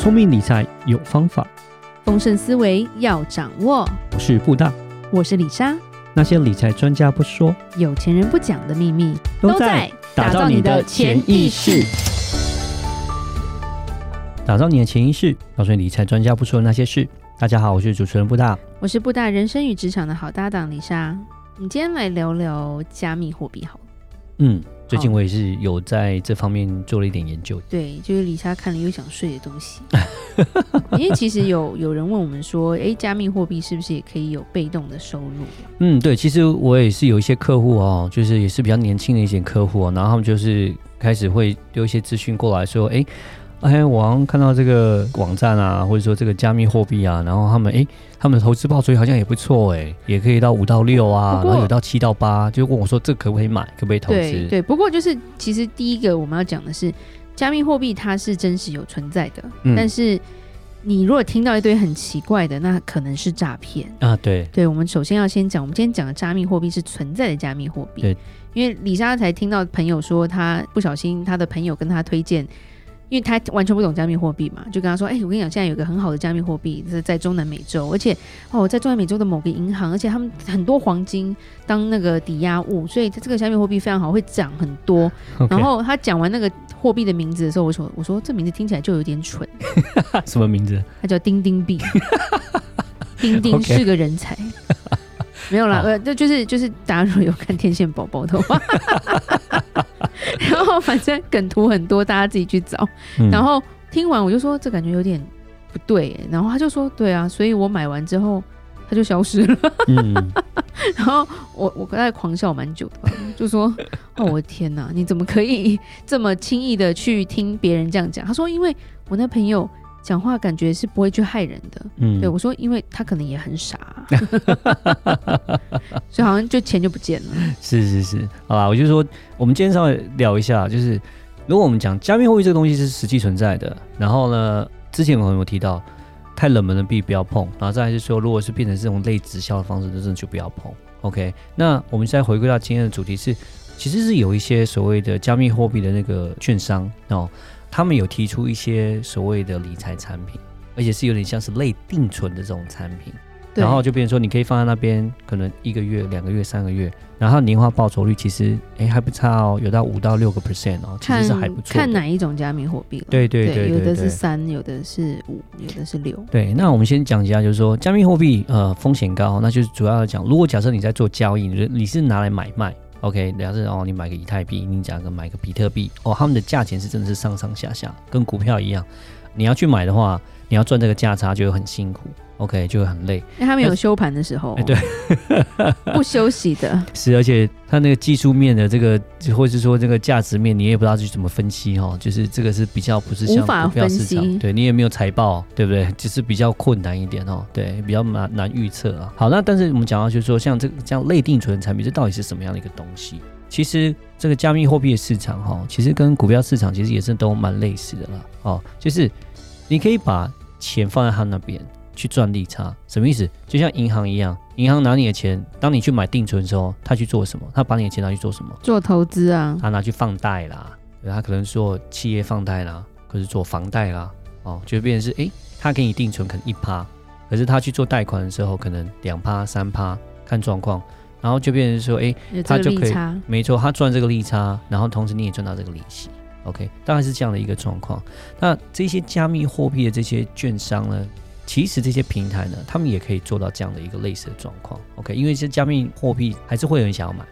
聪明理财有方法，丰盛思维要掌握。我是布大，我是李莎。那些理财专家不说，有钱人不讲的秘密，都在打造你的潜意识。打造你的潜意识，告诉你理财专家不说的那些事。大家好，我是主持人布大，我是布大人生与职场的好搭档李莎。我们今天来聊聊加密货币，好了。嗯。最近我也是有在这方面做了一点研究。对，就是李莎看了又想睡的东西。因为其实有有人问我们说，哎，加密货币是不是也可以有被动的收入？嗯，对，其实我也是有一些客户哦，就是也是比较年轻的一些客户哦，然后他们就是开始会丢一些资讯过来说，哎。哎，我好像看到这个网站啊，或者说这个加密货币啊，然后他们哎，他们的投资报酬好像也不错哎，也可以到五到六啊，然后有到七到八，就问我说这可不可以买，可不可以投资？对对，不过就是其实第一个我们要讲的是，加密货币它是真实有存在的，嗯、但是你如果听到一堆很奇怪的，那可能是诈骗啊。对对，我们首先要先讲，我们今天讲的加密货币是存在的加密货币。对，因为李莎才听到朋友说，他不小心他的朋友跟他推荐。因为他完全不懂加密货币嘛，就跟他说：“哎、欸，我跟你讲，现在有个很好的加密货币是在中南美洲，而且哦，在中南美洲的某个银行，而且他们很多黄金当那个抵押物，所以这个加密货币非常好，会涨很多。Okay. 然后他讲完那个货币的名字的时候，我说：我说这名字听起来就有点蠢。什么名字？他叫丁丁币。丁丁是个人才。Okay. 没有啦，呃，这就是就是大家如果有看天线宝宝的话。” 然后反正梗图很多，大家自己去找。嗯、然后听完我就说，这感觉有点不对。然后他就说，对啊，所以我买完之后他就消失了。嗯、然后我我跟他狂笑蛮久的，就说 哦，我的天哪，你怎么可以这么轻易的去听别人这样讲？他说，因为我那朋友。讲话感觉是不会去害人的，嗯，对我说，因为他可能也很傻，所以好像就钱就不见了。是是是，好吧，我就说，我们今天稍微聊一下，就是如果我们讲加密货币这个东西是实际存在的，然后呢，之前我们有提到太冷门的币不要碰，然后再来是说，如果是变成这种类直销的方式，就真的就不要碰。OK，那我们现在回归到今天的主题是，其实是有一些所谓的加密货币的那个券商哦。他们有提出一些所谓的理财产品，而且是有点像是类定存的这种产品，然后就变成说你可以放在那边，可能一个月、两个月、三个月，然后年化报酬率其实哎还不差哦，有到五到六个 percent 哦，其实是还不错。看哪一种加密货币？对对对，对，对，对，有的是三，有的是五，有的是六。对，那我们先讲一下，就是说加密货币呃风险高，那就是主要讲，如果假设你在做交易，你你是拿来买卖。OK，假设哦，你买个以太币，你讲个买个比特币，哦，他们的价钱是真的是上上下下，跟股票一样。你要去买的话，你要赚这个价差就会很辛苦。OK，就会很累。因为他们有休盘的时候，哎，对，不休息的。是，而且它那个技术面的这个，或者是说这个价值面，你也不知道去怎么分析哈。就是这个是比较不是像股票市场，对你也没有财报，对不对？就是比较困难一点哦，对，比较难难预测啊。好，那但是我们讲到就是说，像这个这样类定存的产品，这到底是什么样的一个东西？其实这个加密货币的市场哈，其实跟股票市场其实也是都蛮类似的啦。哦，就是你可以把钱放在他那边。去赚利差，什么意思？就像银行一样，银行拿你的钱，当你去买定存的时候，他去做什么？他把你的钱拿去做什么？做投资啊。他拿去放贷啦，他可能做企业放贷啦，可是做房贷啦，哦，就变成是，诶，他给你定存可能一趴，可是他去做贷款的时候，可能两趴、三趴，看状况，然后就变成说，诶，他就可以，没错，他赚这个利差，然后同时你也赚到这个利息，OK，大概是这样的一个状况。那这些加密货币的这些券商呢？其实这些平台呢，他们也可以做到这样的一个类似的状况，OK？因为这加密货币还是会有人想要买，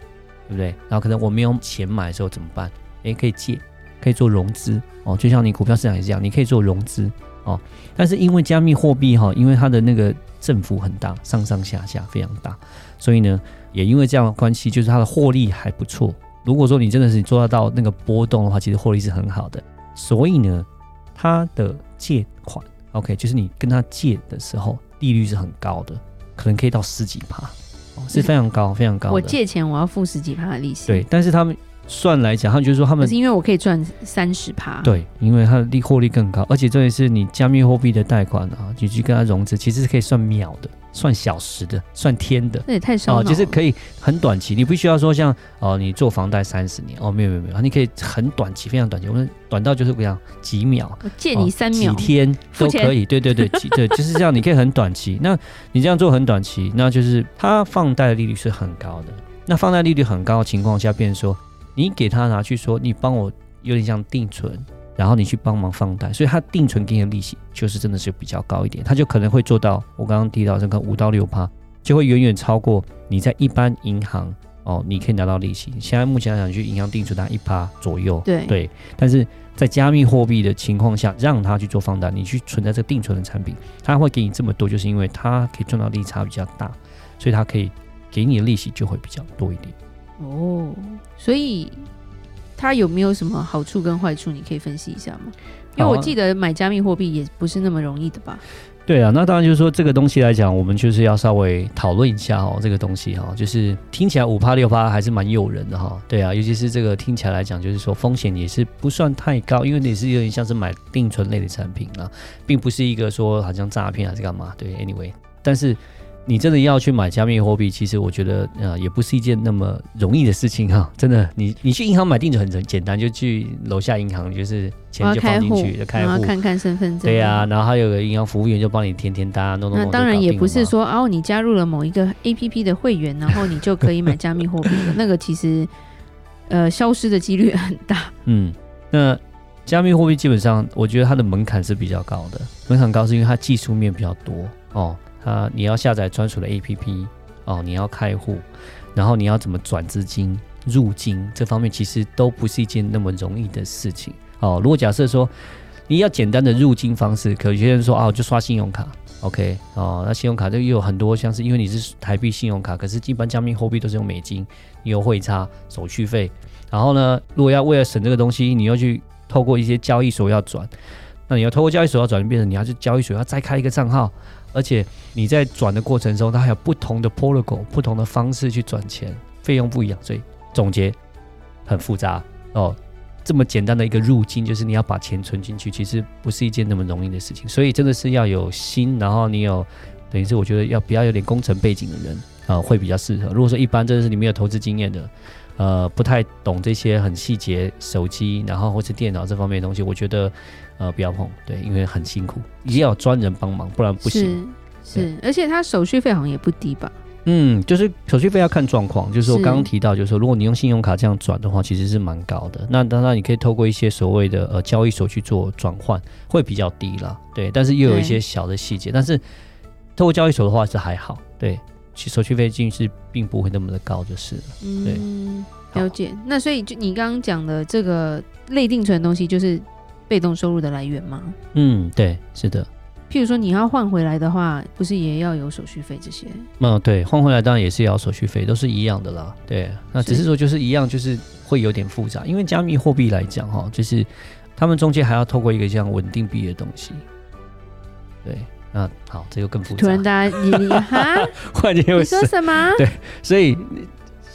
对不对？然后可能我没有钱买的时候怎么办？诶，可以借，可以做融资哦，就像你股票市场也是这样，你可以做融资哦。但是因为加密货币哈，因为它的那个振幅很大，上上下下非常大，所以呢，也因为这样的关系，就是它的获利还不错。如果说你真的是做得到那个波动的话，其实获利是很好的。所以呢，它的借款。OK，就是你跟他借的时候，利率是很高的，可能可以到十几趴，哦，是非常高，非常高的。我借钱，我要付十几趴的利息。对，但是他们算来讲，他们就是说他们是因为我可以赚三十趴。对，因为它的利获利更高，而且这也是你加密货币的贷款啊，你去跟他融资，其实是可以算秒的。算小时的，算天的，那也太少了。哦，就是可以很短期，你不需要说像哦，你做房贷三十年哦，没有没有没有，你可以很短期，非常短期，我们短到就是这样几秒，我借你三秒，哦、几天都可以，对对对，对，就是这样，你可以很短期。那你这样做很短期，那就是它放贷的利率是很高的。那放贷利率很高的情况下，变成说你给他拿去说，你帮我有点像定存。然后你去帮忙放贷，所以他定存给你的利息就是真的是比较高一点，他就可能会做到我刚刚提到这个五到六趴，就会远远超过你在一般银行哦，你可以拿到利息。现在目前来讲，去银行定存大概一趴左右，对对。但是在加密货币的情况下，让他去做放贷，你去存在这个定存的产品，他会给你这么多，就是因为他可以赚到利差比较大，所以他可以给你的利息就会比较多一点。哦，所以。它有没有什么好处跟坏处？你可以分析一下吗？因为我记得买加密货币也不是那么容易的吧？对啊，那当然就是说这个东西来讲，我们就是要稍微讨论一下哦。这个东西哈，就是听起来五趴六趴还是蛮诱人的哈。对啊，尤其是这个听起来来讲，就是说风险也是不算太高，因为你是有点像是买定存类的产品啊，并不是一个说好像诈骗还是干嘛。对，anyway，但是。你真的要去买加密货币，其实我觉得呃也不是一件那么容易的事情哈。真的，你你去银行买定存很简单，就去楼下银行，就是钱就放进去就开户，然后看看身份证。对呀、啊，然后还有个银行服务员就帮你填填单，弄弄。那当然也不是说哦，你加入了某一个 APP 的会员，然后你就可以买加密货币的 那个其实呃消失的几率很大。嗯，那加密货币基本上我觉得它的门槛是比较高的，门槛高是因为它技术面比较多哦。啊，你要下载专属的 APP 哦，你要开户，然后你要怎么转资金入金，这方面其实都不是一件那么容易的事情哦。如果假设说你要简单的入金方式，可有些人说啊，就刷信用卡，OK 哦，那信用卡就又有很多，像是因为你是台币信用卡，可是一般加密货币都是用美金，你有汇差手续费，然后呢，如果要为了省这个东西，你又去透过一些交易所要转，那你要透过交易所要转，变成你要去交易所要再开一个账号。而且你在转的过程中，它还有不同的 protocol，不同的方式去转钱，费用不一样，所以总结很复杂哦。这么简单的一个入金，就是你要把钱存进去，其实不是一件那么容易的事情。所以真的是要有心，然后你有等于是我觉得要比较有点工程背景的人啊、会比较适合。如果说一般真的是你没有投资经验的，呃，不太懂这些很细节手机，然后或是电脑这方面的东西，我觉得。呃，不要碰，对，因为很辛苦，一定要有专人帮忙，不然不行。是是，而且它手续费好像也不低吧？嗯，就是手续费要看状况，就是我刚刚提到，就是说，如果你用信用卡这样转的话，其实是蛮高的。那当然你可以透过一些所谓的呃交易所去做转换，会比较低啦。对，但是又有一些小的细节。但是透过交易所的话是还好，对，手续费进是并不会那么的高，就是了。对，嗯，了解。那所以就你刚刚讲的这个类定存的东西，就是。被动收入的来源吗？嗯，对，是的。譬如说你要换回来的话，不是也要有手续费这些？嗯，对，换回来当然也是要手续费，都是一样的啦。对，那只是说就是一样，就是会有点复杂，因为加密货币来讲哈，就是他们中间还要透过一个这样稳定币的东西。对，那好，这又更复杂。突然大家你你 哈，换你又说什么？对，所以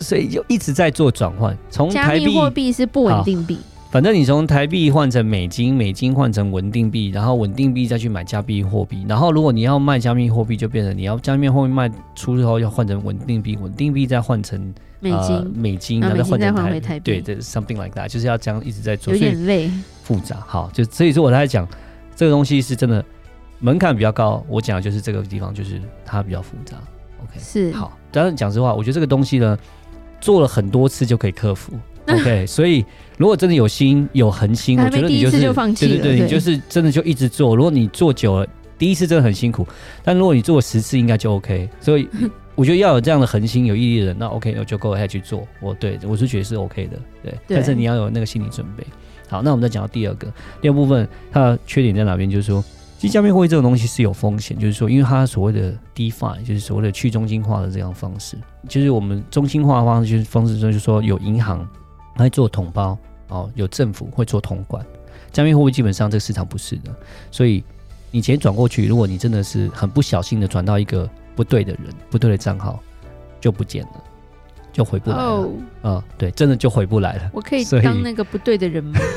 所以就一直在做转换，从台币加密货币是不稳定币。反正你从台币换成美金，美金换成稳定币，然后稳定币再去买加密货币，然后如果你要卖加密货币，就变成你要加密货币卖出之后要换成稳定币，稳定币再换成美金，呃、美金然后再换成台币，对，这、something like that，就是要这样一直在做，有点累，复杂。好，就所以说我在讲这个东西是真的门槛比较高，我讲的就是这个地方，就是它比较复杂。OK，是好，当然讲实话，我觉得这个东西呢，做了很多次就可以克服。OK，所以如果真的有心有恒心，我觉得你就是就放弃，对对对，你就是真的就一直做。如果你做久了，第一次真的很辛苦，但如果你做十次，应该就 OK。所以我觉得要有这样的恒心、有毅力的人，那 OK，我就 go ahead 去做。我对我是觉得是 OK 的，对。对，但是你要有那个心理准备。好，那我们再讲到第二个，第二部分它的缺点在哪边？就是说，其实加密货币这种东西是有风险，就是说，因为它所谓的 DeFi，就是所谓的去中心化的这样方式，就是我们中心化的方式，就是方式就是说有银行。来做统包哦，有政府会做统管，加密货币基本上这个市场不是的，所以你钱转过去，如果你真的是很不小心的转到一个不对的人、不对的账号，就不见了。就回不来了。哦，嗯，对，真的就回不来了。我可以当那个不对的人吗？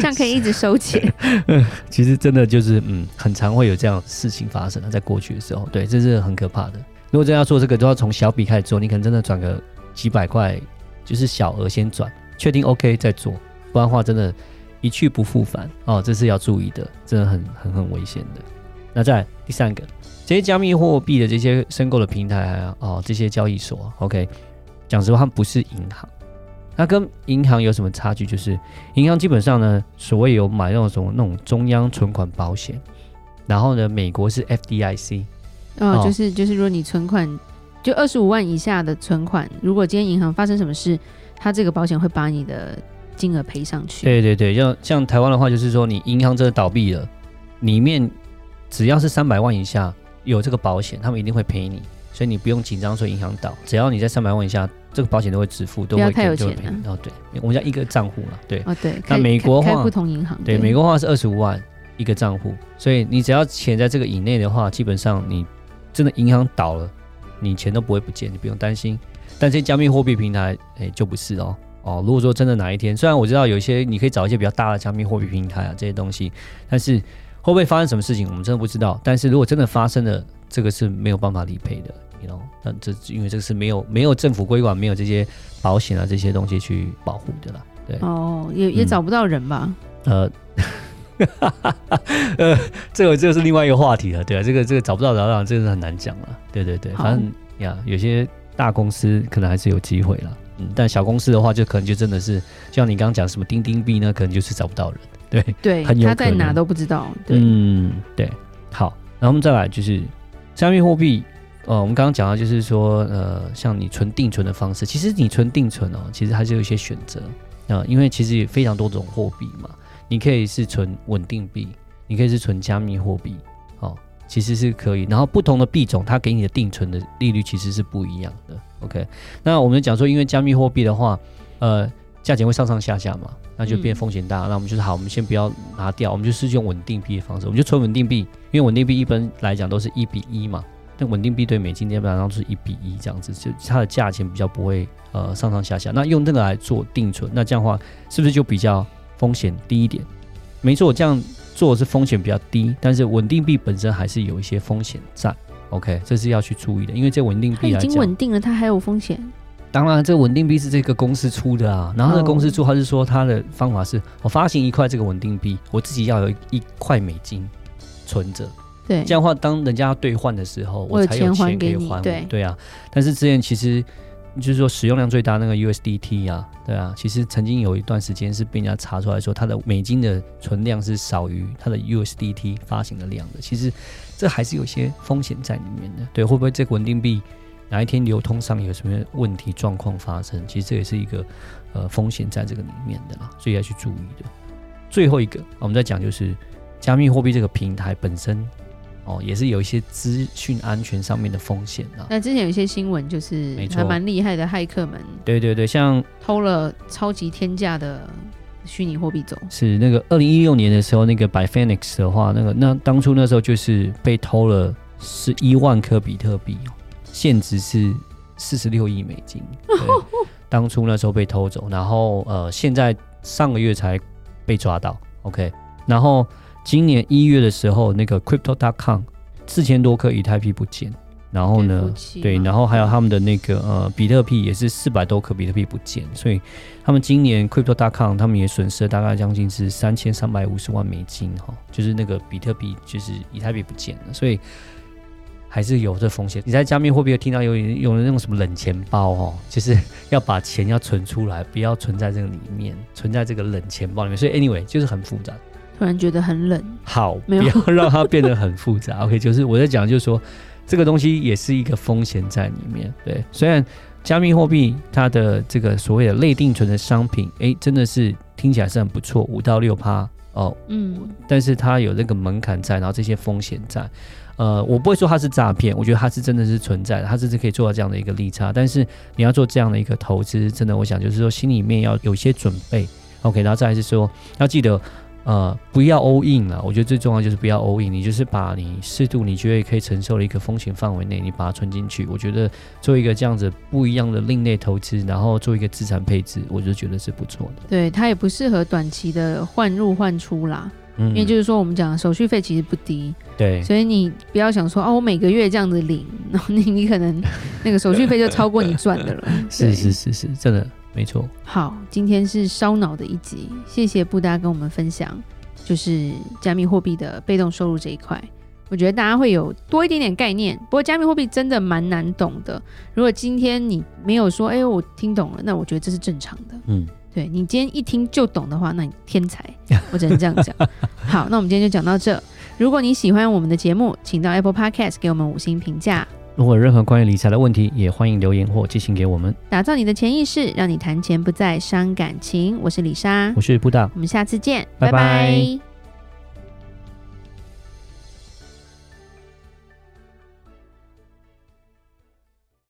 这样可以一直收钱。其实真的就是，嗯，很常会有这样事情发生，在过去的时候，对，这是很可怕的。如果真要做这个，都要从小笔开始做。你可能真的转个几百块，就是小额先转，确定 OK 再做，不然的话真的，一去不复返哦，这是要注意的，真的很很很危险的。那再来第三个，这些加密货币的这些申购的平台啊，哦，这些交易所，OK，讲实话，它不是银行，它跟银行有什么差距？就是银行基本上呢，所谓有买那种那种中央存款保险，然后呢，美国是 FDIC。哦，就是就是，如果你存款就二十五万以下的存款，如果今天银行发生什么事，它这个保险会把你的金额赔上去。对对对，像像台湾的话，就是说你银行真的倒闭了，里面只要是三百万以下有这个保险，他们一定会赔你，所以你不用紧张说银行倒，只要你在三百万以下，这个保险都会支付，都会给，不要太有钱了。哦，对，我们叫一个账户嘛，对。哦，对。那美国话不同银行，对，美国话是二十五万一个账户，所以你只要钱在这个以内的话，基本上你。真的银行倒了，你钱都不会不见，你不用担心。但这些加密货币平台，哎，就不是哦哦。如果说真的哪一天，虽然我知道有一些你可以找一些比较大的加密货币平台啊这些东西，但是会不会发生什么事情，我们真的不知道。但是如果真的发生了，这个是没有办法理赔的，you know？那这因为这个是没有没有政府规管，没有这些保险啊这些东西去保护的啦。对哦，也也找不到人吧？嗯、呃。呃，这个这个是另外一个话题了，对啊，这个这个找不到找不到，这个是很难讲了，对对对，反正呀，有些大公司可能还是有机会了，嗯，但小公司的话，就可能就真的是，就像你刚刚讲什么钉钉币呢，可能就是找不到人，对对，很有他在哪都不知道，对嗯，对，好，然后我们再来就是加密货币，呃，我们刚刚讲到就是说，呃，像你存定存的方式，其实你存定存哦，其实还是有一些选择啊，呃，因为其实也非常多种货币嘛。你可以是存稳定币，你可以是存加密货币，哦，其实是可以。然后不同的币种，它给你的定存的利率其实是不一样的。OK，那我们讲说，因为加密货币的话，呃，价钱会上上下下嘛，那就变风险大。嗯、那我们就是好，我们先不要拿掉，我们就是用稳定币的方式，我们就存稳定币，因为稳定币一般来讲都是一比一嘛。那稳定币对美金基本上都是一比一这样子，就它的价钱比较不会呃上上下下。那用这个来做定存，那这样的话是不是就比较？风险低一点，没错，这样做是风险比较低，但是稳定币本身还是有一些风险在。OK，这是要去注意的，因为这稳定币已经稳定了，它还有风险。当然，这个稳定币是这个公司出的啊，然后那个公司出，他是说他的方法是我发行一块这个稳定币，我自己要有一块美金存着，对，这样的话，当人家要兑换的时候，我才有钱可以还。对，对啊，但是之前其实。就是说使用量最大那个 USDT 啊，对啊，其实曾经有一段时间是被人家查出来说，它的美金的存量是少于它的 USDT 发行的量的。其实这还是有些风险在里面的，对，会不会这个稳定币哪一天流通上有什么问题状况发生？其实这也是一个呃风险在这个里面的啦，所以要去注意的。最后一个我们在讲就是加密货币这个平台本身。哦，也是有一些资讯安全上面的风险的。那之前有一些新闻，就是还蛮厉害的骇客们，对对对，像偷了超级天价的虚拟货币走。是那个二零一六年的时候，那个 By Phoenix 的话，那个那当初那时候就是被偷了十一万颗比特币，现值是四十六亿美金。对，当初那时候被偷走，然后呃，现在上个月才被抓到。OK，然后。今年一月的时候，那个 Crypto.com 四千多颗以太币不见，然后呢，对，然后还有他们的那个呃比特币也是四百多颗比特币不见，所以他们今年 Crypto.com 他们也损失了大概将近是三千三百五十万美金哈，就是那个比特币就是以太币不见了，所以还是有这风险。你在加密货币有听到有有那种什么冷钱包哦，就是要把钱要存出来，不要存在这个里面，存在这个冷钱包里面，所以 anyway 就是很复杂。突然觉得很冷，好，不要让它变得很复杂。OK，就是我在讲，就是说这个东西也是一个风险在里面。对，虽然加密货币它的这个所谓的类定存的商品，哎、欸，真的是听起来是很不错，五到六趴哦，嗯，但是它有那个门槛在，然后这些风险在。呃，我不会说它是诈骗，我觉得它是真的是存在的，它是可以做到这样的一个利差。但是你要做这样的一个投资，真的，我想就是说心里面要有一些准备。OK，然后再来是说要记得。呃，不要 all in 了。我觉得最重要就是不要 all in，你就是把你适度你觉得可以承受的一个风险范围内，你把它存进去。我觉得做一个这样子不一样的另类投资，然后做一个资产配置，我就觉得是不错的。对，它也不适合短期的换入换出啦。嗯，因为就是说我们讲手续费其实不低。对，所以你不要想说哦，我每个月这样子领，然后你你可能那个手续费就超过你赚的了。是是是是，真的。没错，好，今天是烧脑的一集，谢谢布达跟我们分享，就是加密货币的被动收入这一块，我觉得大家会有多一点点概念。不过加密货币真的蛮难懂的，如果今天你没有说，哎，我听懂了，那我觉得这是正常的。嗯，对，你今天一听就懂的话，那你天才，我只能这样讲。好，那我们今天就讲到这。如果你喜欢我们的节目，请到 Apple Podcast 给我们五星评价。如果有任何关于理财的问题，也欢迎留言或寄信给我们。打造你的潜意识，让你谈钱不再伤感情。我是李莎，我是布大，我们下次见，拜拜。拜拜。